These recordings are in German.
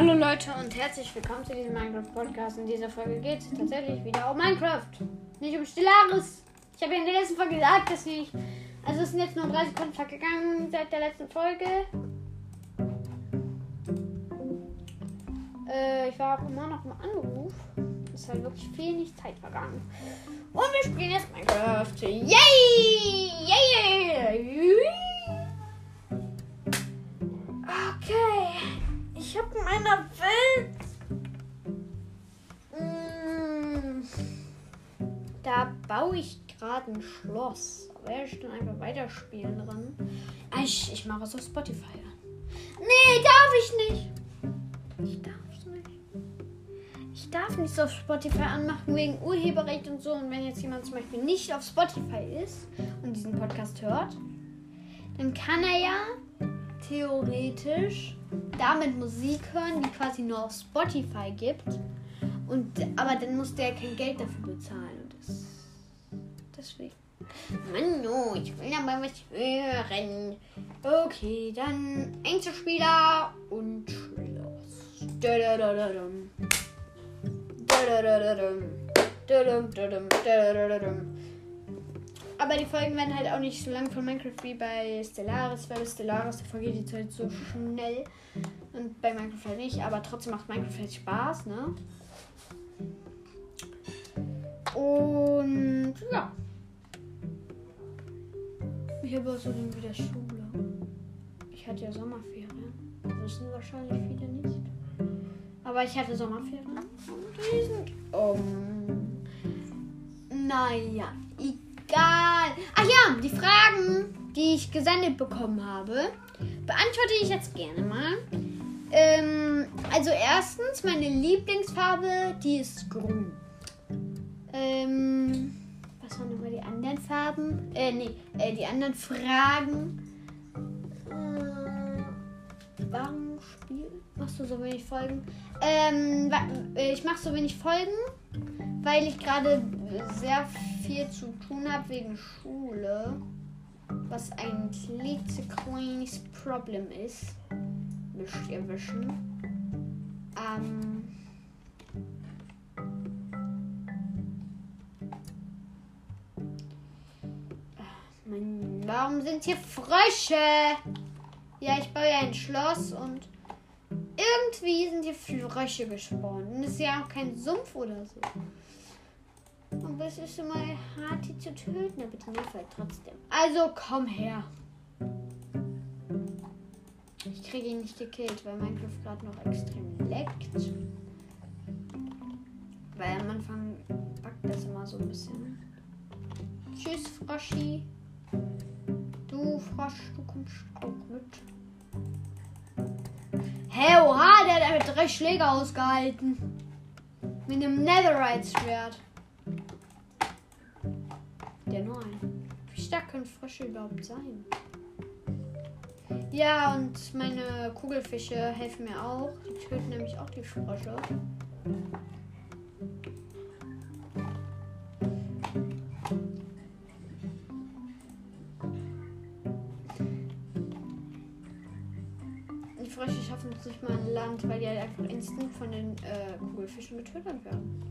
Hallo Leute und herzlich willkommen zu diesem Minecraft Podcast. In dieser Folge geht es tatsächlich wieder um Minecraft, nicht um Stellaris. Ich habe ja in der letzten Folge gesagt, dass ich. Also es sind jetzt nur 30 Sekunden vergangen seit der letzten Folge. Äh, ich war auch immer noch im Anruf. Es ist halt wirklich wenig Zeit vergangen. Und wir spielen jetzt Minecraft. Yay! Yay! Yay! Ein Schloss. Aber ich dann einfach weiterspielen dran. Ah, Ich, ich mache es auf Spotify an. Nee, darf ich nicht. Ich darf es nicht. Ich darf nichts auf Spotify anmachen wegen Urheberrecht und so. Und wenn jetzt jemand zum Beispiel nicht auf Spotify ist und diesen Podcast hört, dann kann er ja theoretisch damit Musik hören, die quasi nur auf Spotify gibt. Und, aber dann muss der kein Geld dafür bezahlen. Und das, deswegen. Mann, no, ich will aber was hören. Okay, dann Einzelspieler und Schloss. Da-da-da-da-dum. Da-da-da-da-dum. Da-dum-da-dum. Da-da-da-da-dum. Aber die Folgen werden halt auch nicht so lang von Minecraft wie bei Stellaris, weil bei Stellaris da vergeht die Zeit so schnell. Und bei Minecraft halt nicht, aber trotzdem macht Minecraft halt Spaß, ne? Und ja. Ich habe außerdem wieder Schule. Ich hatte ja Sommerferien. Wissen wahrscheinlich viele nicht. Aber ich hatte Sommerferien. Und die sind um. Naja, egal. Ach ja, die Fragen, die ich gesendet bekommen habe, beantworte ich jetzt gerne mal. Ähm, also erstens, meine Lieblingsfarbe, die ist grün. Ähm, was waren nochmal die anderen Farben? Äh, nee, äh, die anderen Fragen. Äh, warum Spiel? Machst du so wenig Folgen? Ähm, äh, ich mache so wenig Folgen, weil ich gerade sehr viel zu tun habe wegen Schule. Was ein klitzekleines Problem ist. Müsst ihr wissen. Ähm. Warum sind hier Frösche? Ja, ich baue ja ein Schloss und irgendwie sind hier Frösche gespawnt. Und es ist ja auch kein Sumpf oder so. Aber es ist immer hart, die zu töten, aber die Hilfe halt trotzdem. Also komm her. Ich kriege ihn nicht gekillt, weil Minecraft gerade noch extrem leckt. Weil am Anfang backt das immer so ein bisschen. Tschüss, Froschi. Du Frosch, du kommst auch mit. Hä, oha, der hat drei Schläge ausgehalten. Mit einem Netherite-Schwert. Der nur ein. Wie stark können Frösche überhaupt sein? Ja, und meine Kugelfische helfen mir auch. Die töten nämlich auch die Frösche. Nicht mal an Land, weil die halt einfach instant von den äh, Kugelfischen getötet werden.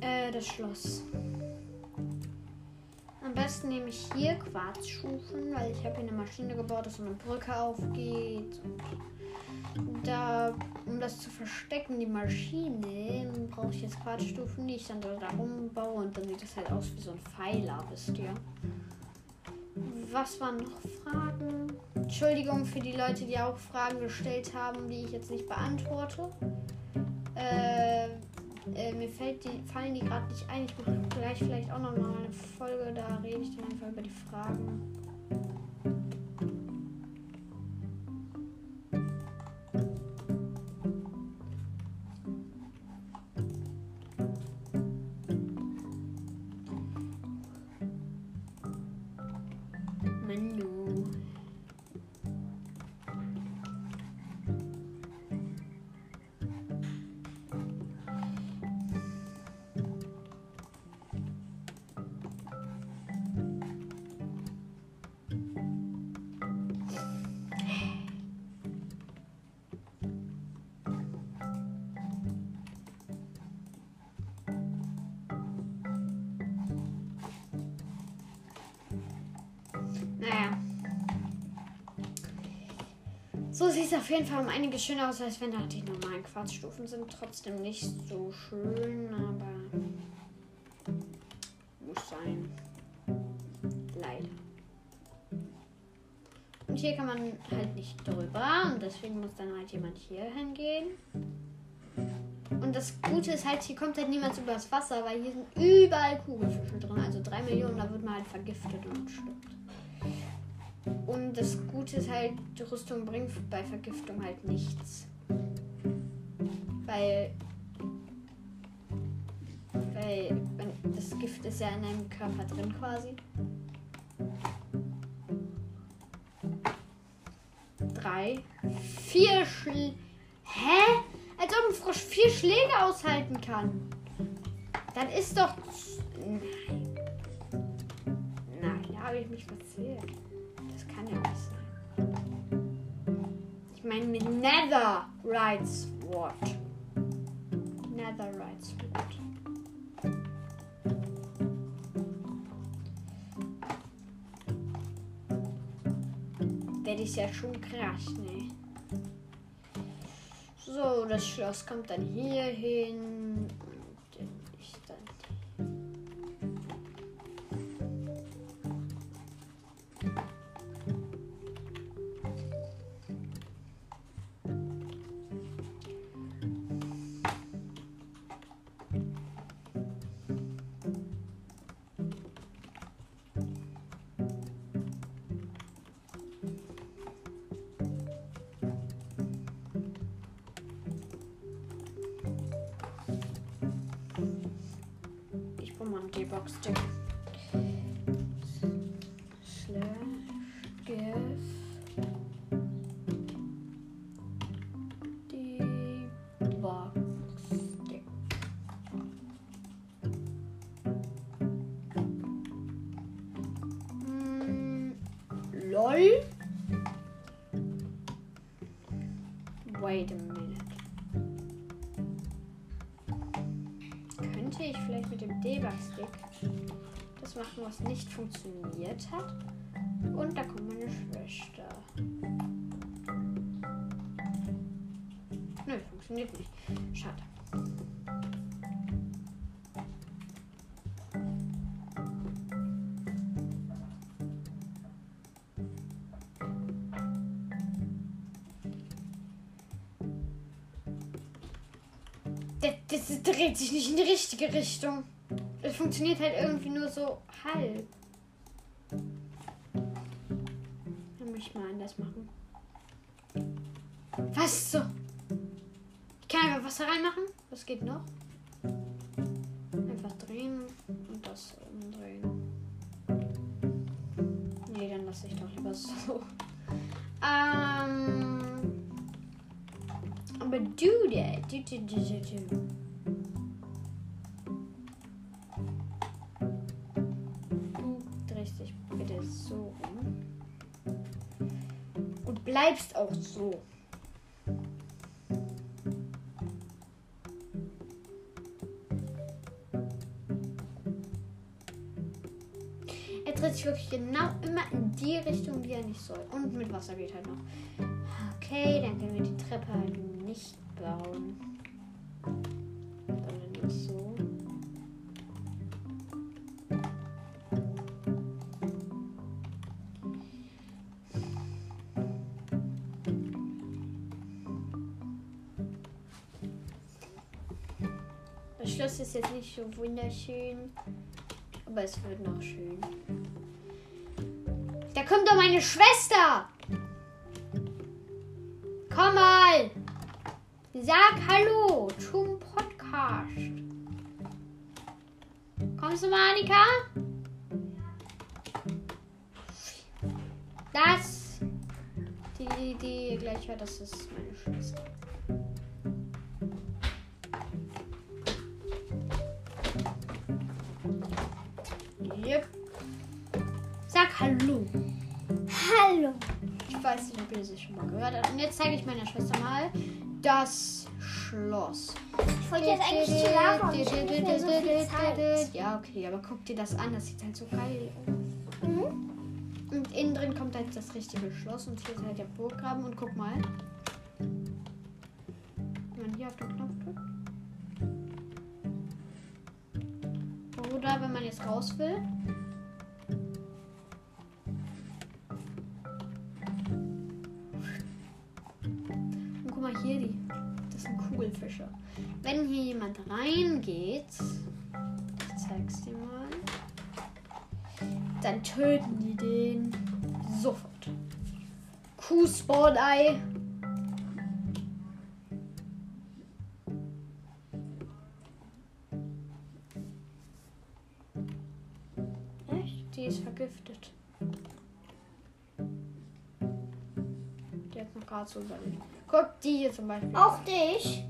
Äh, das Schloss. Am besten nehme ich hier Quarzstufen, weil ich habe hier eine Maschine gebaut, dass so eine Brücke aufgeht. Und da, um das zu verstecken, die Maschine, brauche ich jetzt Quarzstufen, die ich dann da rumbaue und dann sieht das halt aus wie so ein Pfeiler, wisst ihr. Was waren noch Fragen? Entschuldigung für die Leute, die auch Fragen gestellt haben, die ich jetzt nicht beantworte. Äh, äh, mir fällt die, fallen die gerade nicht ein. Ich mache gleich vielleicht auch noch mal eine Folge, da rede ich dann einfach über die Fragen. So sieht es auf jeden Fall um einiges schöner aus, als wenn da die normalen Quarzstufen sind. Trotzdem nicht so schön, aber muss sein. Leider. Und hier kann man halt nicht drüber und deswegen muss dann halt jemand hier hingehen. Und das Gute ist halt, hier kommt halt niemand übers Wasser, weil hier sind überall Kugelfische drin. Also drei Millionen, da wird man halt vergiftet und stirbt. Und das Gute ist halt, die Rüstung bringt bei Vergiftung halt nichts. Weil. Weil das Gift ist ja in deinem Körper drin quasi. Drei. Vier Schl. Hä? Als ob ein Frosch vier Schläge aushalten kann. Dann ist doch. Nein. Nein, da habe ich mich verzählt. Kann ja nicht sein. Ich meine mit Netherite Sword. Netherite Sword. Das ist ja schon krass, ne? So, das Schloss kommt dann hier hin. Ich brauche mal was nicht funktioniert hat? Und da kommt meine Schwester. Nö, funktioniert nicht. Schade. Das, das dreht sich nicht in die richtige Richtung. Es funktioniert halt irgendwie nur so halb. Dann muss ich mal anders machen. Was so? Ich kann einfach Wasser reinmachen. Was geht noch? Einfach drehen und das umdrehen. Nee, dann lasse ich doch lieber so. Ähm. Aber do that. Do, do, do, do, do. So rum. Und bleibst auch so. Er dreht sich wirklich genau immer in die Richtung, die er nicht soll. Und mit Wasser geht halt noch. Okay, dann können wir die Treppe halt nicht bauen. Sondern so. Schloss ist jetzt nicht so wunderschön, aber es wird noch schön. Da kommt doch meine Schwester! Komm mal! Sag Hallo zum Podcast. Kommst du mal, Annika? Das, die, die gleich hört, das ist meine Schwester. Schloss. Ich wollte jetzt eigentlich zu Lara und ich habe nicht mehr so viel Zeit. Ja, okay, aber guck dir das an. Das sieht halt so geil aus. Mhm. Und innen drin kommt halt das richtige Schloss und hier ist halt der Burggraben und guck mal. Wenn man hier auf den Knopf drückt. Oder wenn man jetzt raus will. Kuh-Spawn-Ei. Echt? Die ist vergiftet. Die hat noch gerade so überlebt. Guck, die hier zum Beispiel. Auch dich?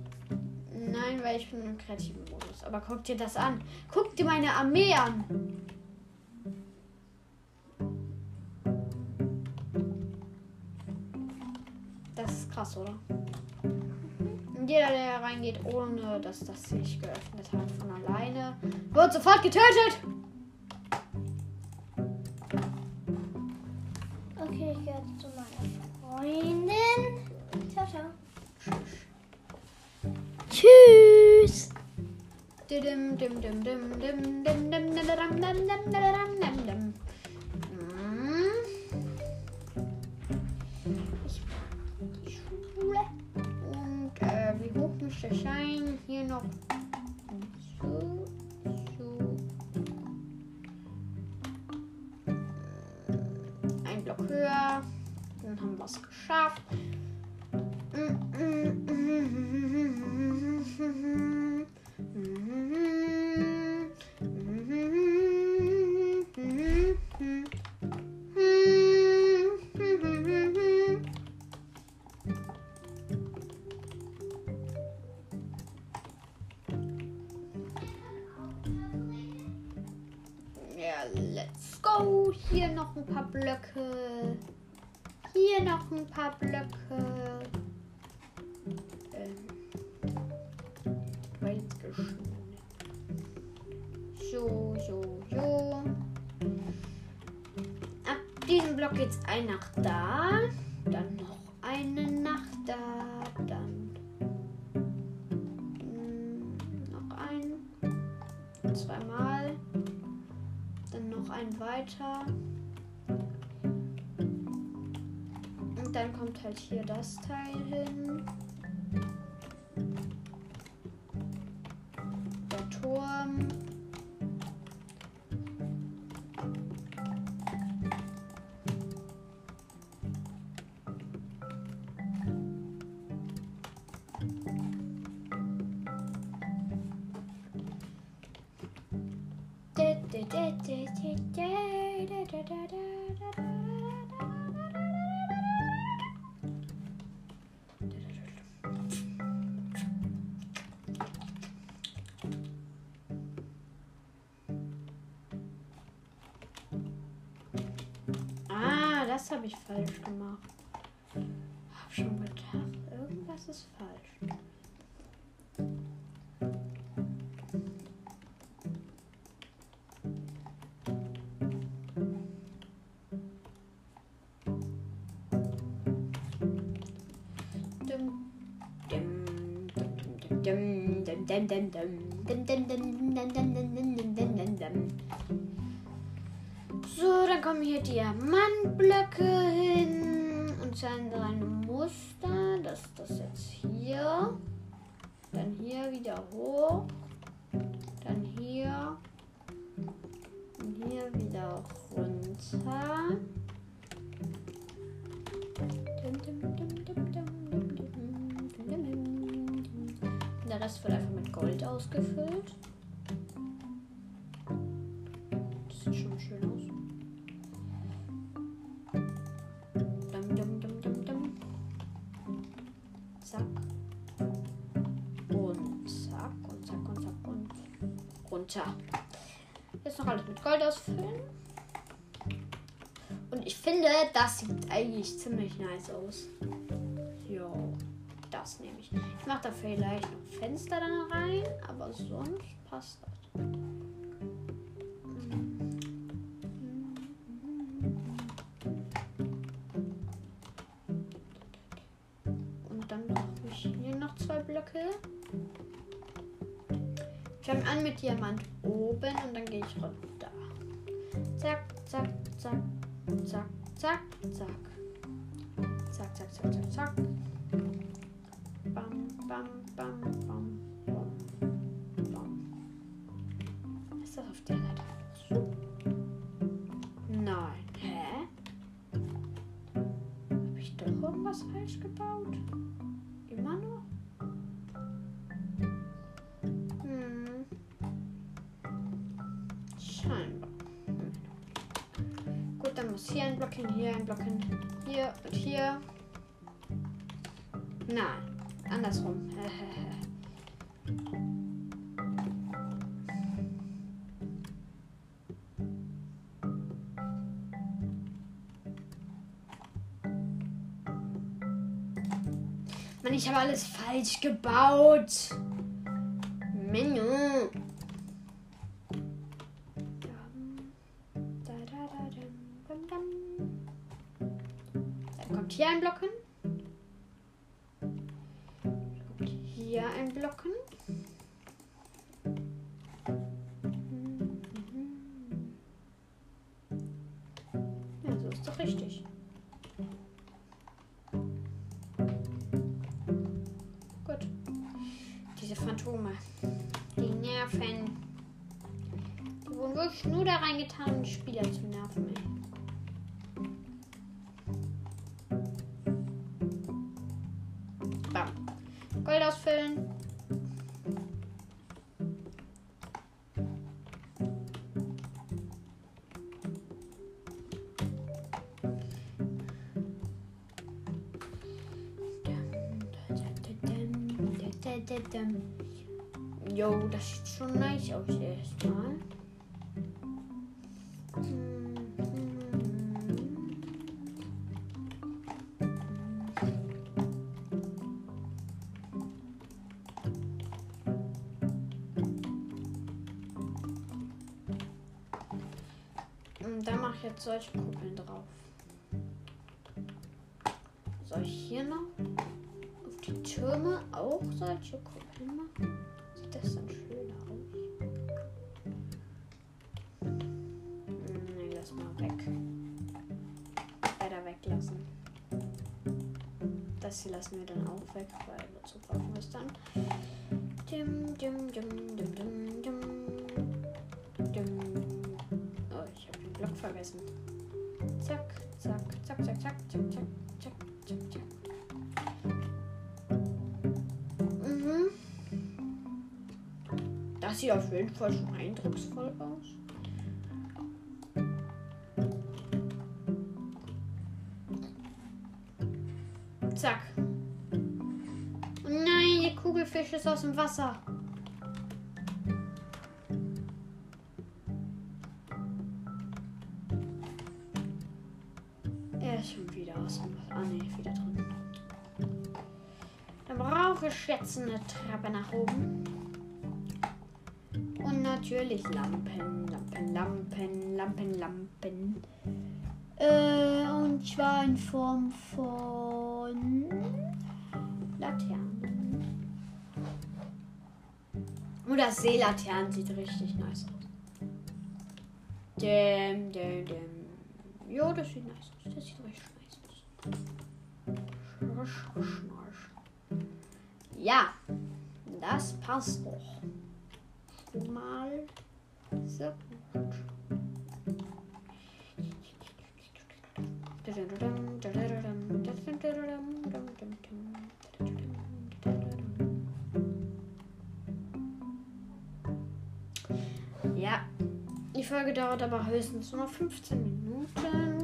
Nein, weil ich bin im kreativen Modus. Aber guck dir das an. Guck dir meine Armee an. Das ist krass, oder? Und jeder, der reingeht, ohne dass das sich geöffnet hat von alleine, wird sofort getötet. Okay, ich gehe jetzt zu meiner Freundin. Ciao, ciao. Tschüss. Dim, Hier noch ein paar Blöcke. Hier noch ein paar Blöcke. Ähm. So, so, so. Ab diesem Block geht's ein nach da. Halt hier das Teil hin. Der Turm. Ah, So, dann kommen hier Diamantblöcke hin und dann seine Gold ausgefüllt. Das sieht schon schön aus. Dum, dum, dum, dum, dum. Zack. Und zack und zack und zack und runter. Jetzt noch alles mit Gold ausfüllen. Und ich finde, das sieht eigentlich ziemlich nice aus. Jo, das nehme ich. Ich mache da vielleicht noch Fenster dann rein, aber sonst passt das. Und dann brauche ich hier noch zwei Blöcke. Ich fange an mit Diamant oben und dann gehe ich runter. Zack, zack, zack, zack, zack, zack. Zack, zack, zack, zack, zack. Bam, bam, bam, bam, bam, bam. Ist das auf der Seite so? Nein. Hä? Habe ich doch irgendwas falsch gebaut? Immer noch? Hm. Scheinbar. Gut, dann muss hier ein Block hin, hier ein Block hin, hier und hier. Nein, andersrum. Mann, ich habe alles falsch gebaut. Menü. Dann kommt hier ein Block hin. Hier ein Block hin. Ja, so ist doch richtig. Gut. Diese Phantome. Die nerven. Die wurden wirklich nur da reingetan, um Spieler zu nerven. Ey. Waffeln jetzt solche Kuppeln drauf. Soll ich hier noch auf die Türme auch solche Kuppeln machen? Sieht das dann schöner aus? Nee, lass mal weg. Leider weglassen. Das hier lassen wir dann auch weg, weil wozu brauchen wir es dann? Dim, dim, dim, dim. Dim. Vergessen. Zack, zack, zack, zack, zack, zack, zack, zack, zack, zack. Mhm. Das sieht auf jeden Fall schon eindrucksvoll aus. Zack. Nein, der Kugelfisch ist aus dem Wasser. Eine Treppe nach oben. Und natürlich Lampen, Lampen, Lampen, Lampen, Lampen. Äh, und zwar in Form von Laternen. Und das Seelaternen sieht richtig nice aus. Dim, dim, dim. Jo, das sieht nice aus. Das sieht richtig nice aus. Ja, das passt doch. Mal so gut. Ja, die Folge dauert aber höchstens nur noch 15 Minuten.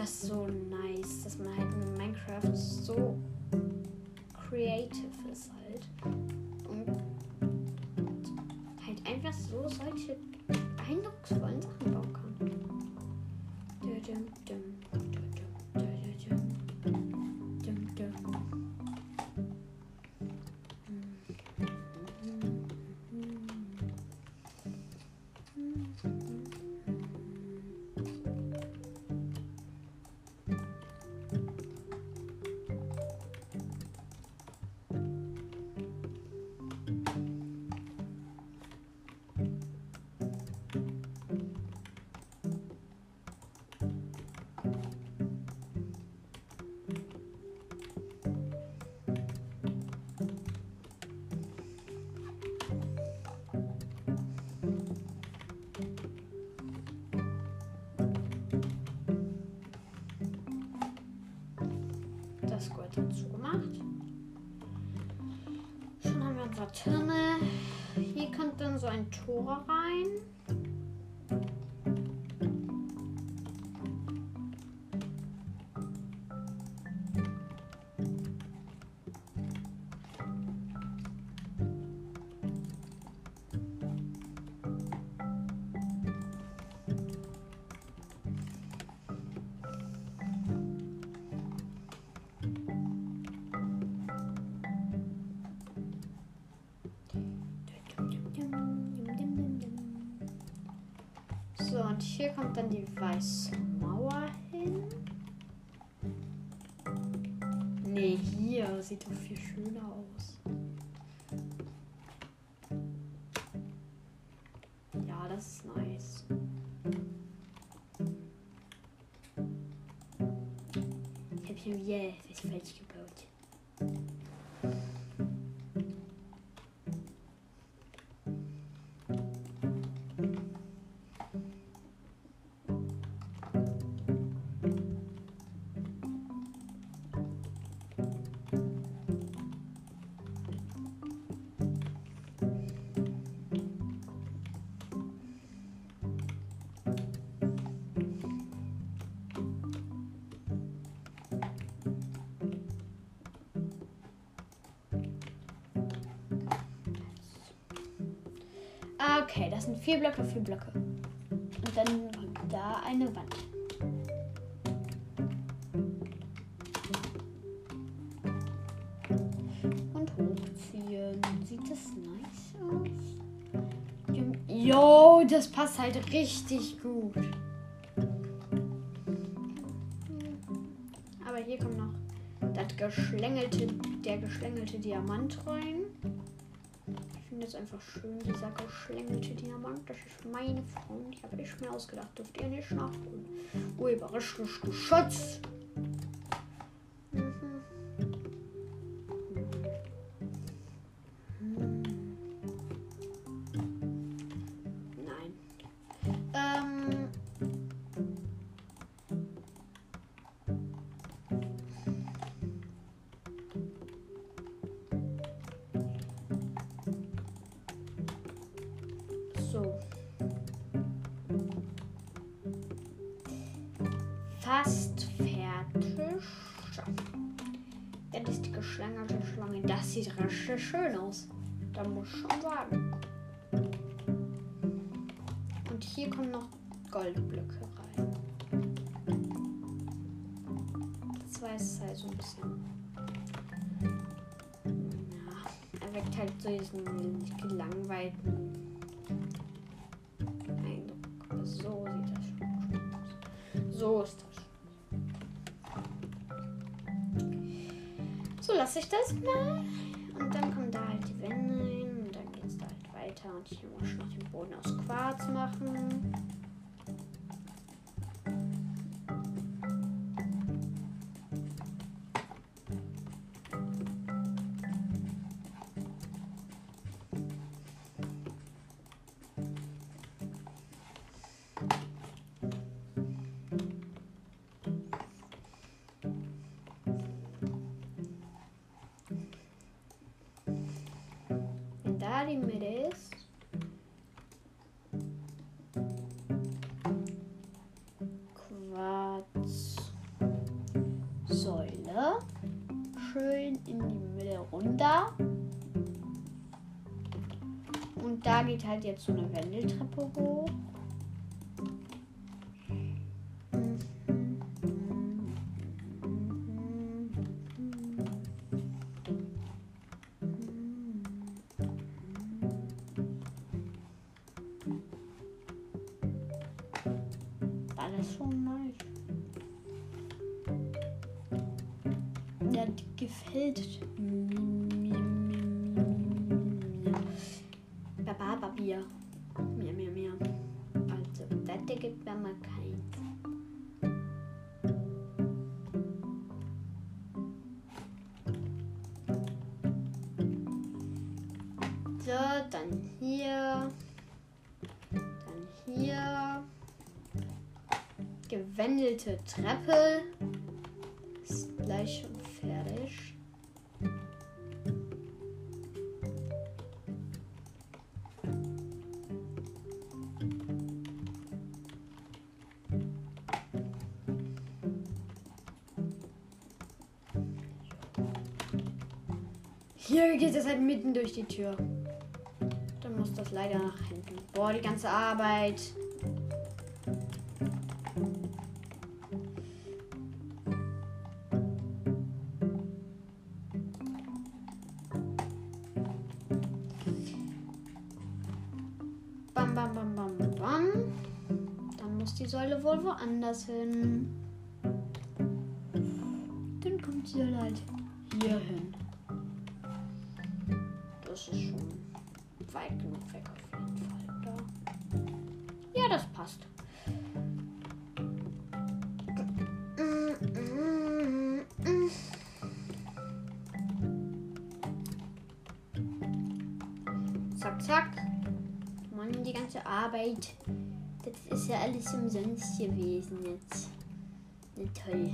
Das so nice, dass man halt in Minecraft so kommt dann so ein Tor rein. Und hier kommt dann die weiße Mauer hin. Nee, hier sieht doch viel schöner aus. Okay, das sind vier Blöcke, vier Blöcke. Und dann da eine Wand. Und hochziehen. Sieht das nice aus? Jo, das passt halt richtig gut. Aber hier kommt noch das geschlängelte, der geschlängelte Diamant rein. Es einfach schön, dieser geschlängelte Diamant. Das ist meine Frau. Ich habe ich mir ausgedacht. Dürft ihr nicht nachholen. Urheberrechtlich geschützt. So. Fast fertig. So. Das ist die geschlängelte Schlange. Das sieht richtig schön aus. Da muss ich schon sagen. Und hier kommen noch Goldblöcke rein. Das war jetzt halt so ein bisschen. Ja, er weckt halt so diesen gelangweilten weiter. Und ich muss noch den Boden aus Quarz machen. Geht halt jetzt so eine Wendeltreppe hoch. Keins. So, dann hier. Dann hier. Gewendelte Treppe. Ist gleich halt mitten durch die Tür. Dann muss das leider nach hinten. Boah, die ganze Arbeit. Bam, bam, bam, bam, bam. Dann muss die Säule wohl woanders hin. Dann kommt sie Säule halt hier hin. Das ist schon weit genug weg auf jeden Fall. Da. Ja, das passt. Zack, zack. Mann, die ganze Arbeit. Das ist ja alles umsonst gewesen jetzt. Na toll.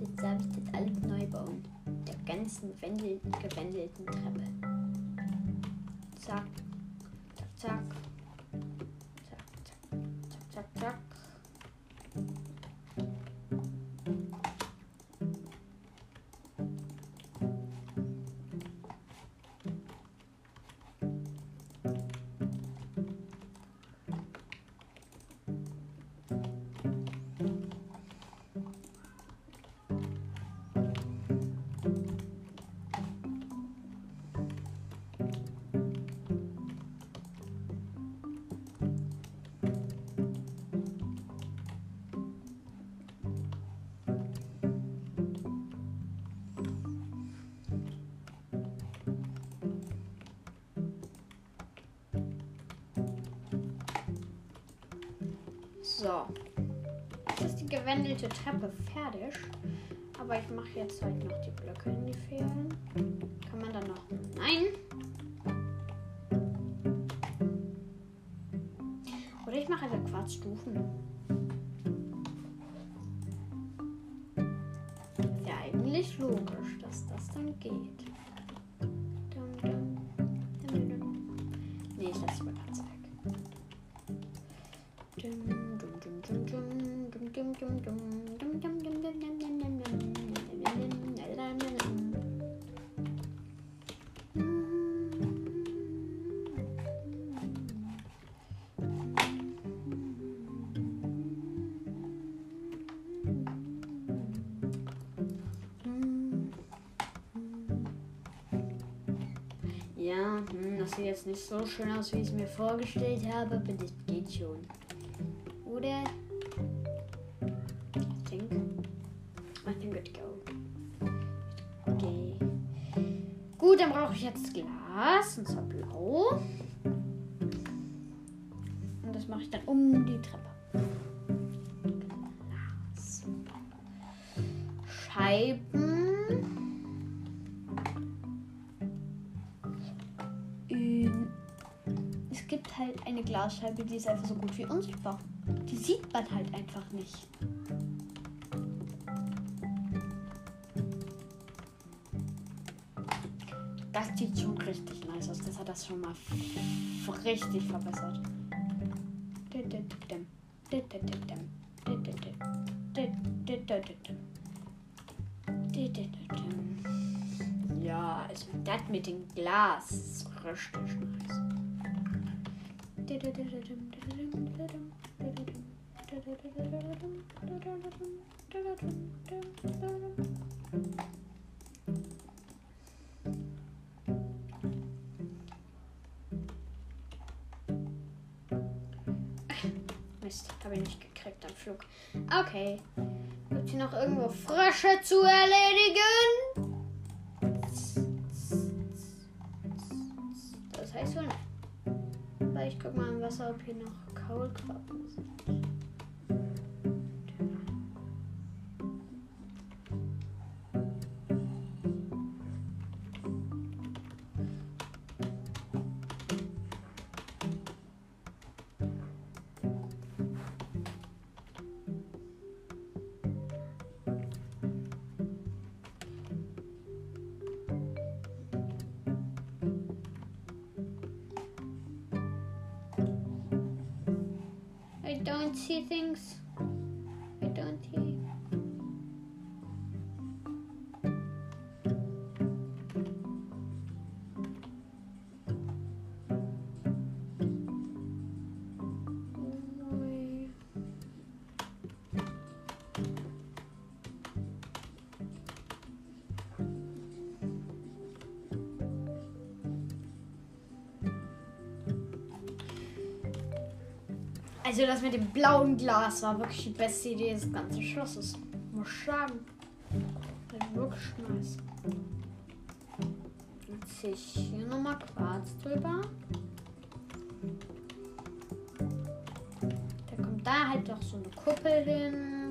Jetzt darf ich das alles neu bauen. Der ganzen Wendel gewendelten Treppe. Gewendelte Treppe fertig. Aber ich mache jetzt halt noch die Blöcke in die Fehlen. Kann man dann noch. Nein! Oder ich mache einfach Quarzstufen. Ist ja eigentlich logisch, dass das dann geht. Sieht jetzt nicht so schön aus, wie ich es mir vorgestellt habe, aber das geht schon. Oder? I think. I think it go. Okay. Gut, dann brauche ich jetzt Glas, und zwar blau. Glasscheibe, die ist einfach so gut wie unsichtbar. Die sieht man halt einfach nicht. Das sieht schon richtig nice aus. Das hat das schon mal richtig verbessert. Ja, also das mit dem Glas ist richtig nice. Mist, habe ich nicht gekriegt am Flug. Okay. Gibt hier noch irgendwo Frösche zu erledigen? Ich guck mal im Wasser, ob hier noch Kaulquappen sind. Don't see things. Also das mit dem blauen Glas war wirklich die beste Idee des ganzen Schlosses. Muss sagen. Wirklich nice. Jetzt ziehe ich hier nochmal Quarz drüber. Da kommt da halt doch so eine Kuppel hin.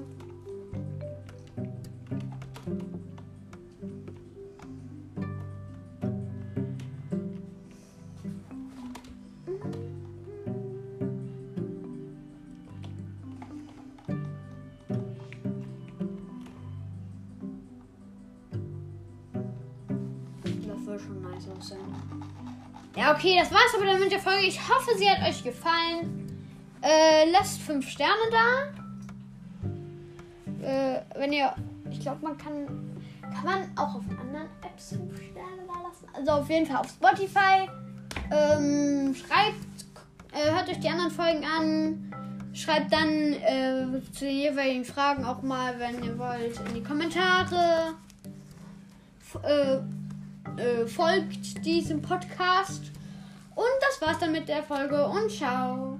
Okay, das war's aber dann mit der Folge. Ich hoffe, sie hat euch gefallen. Äh, lasst 5 Sterne da. Äh, wenn ihr. Ich glaube, man kann. Kann man auch auf anderen Apps 5 Sterne da lassen? Also auf jeden Fall auf Spotify. Ähm, schreibt. Äh, hört euch die anderen Folgen an. Schreibt dann äh, zu den jeweiligen Fragen auch mal, wenn ihr wollt, in die Kommentare. F äh, äh, folgt diesem Podcast. Und das war's dann mit der Folge und ciao.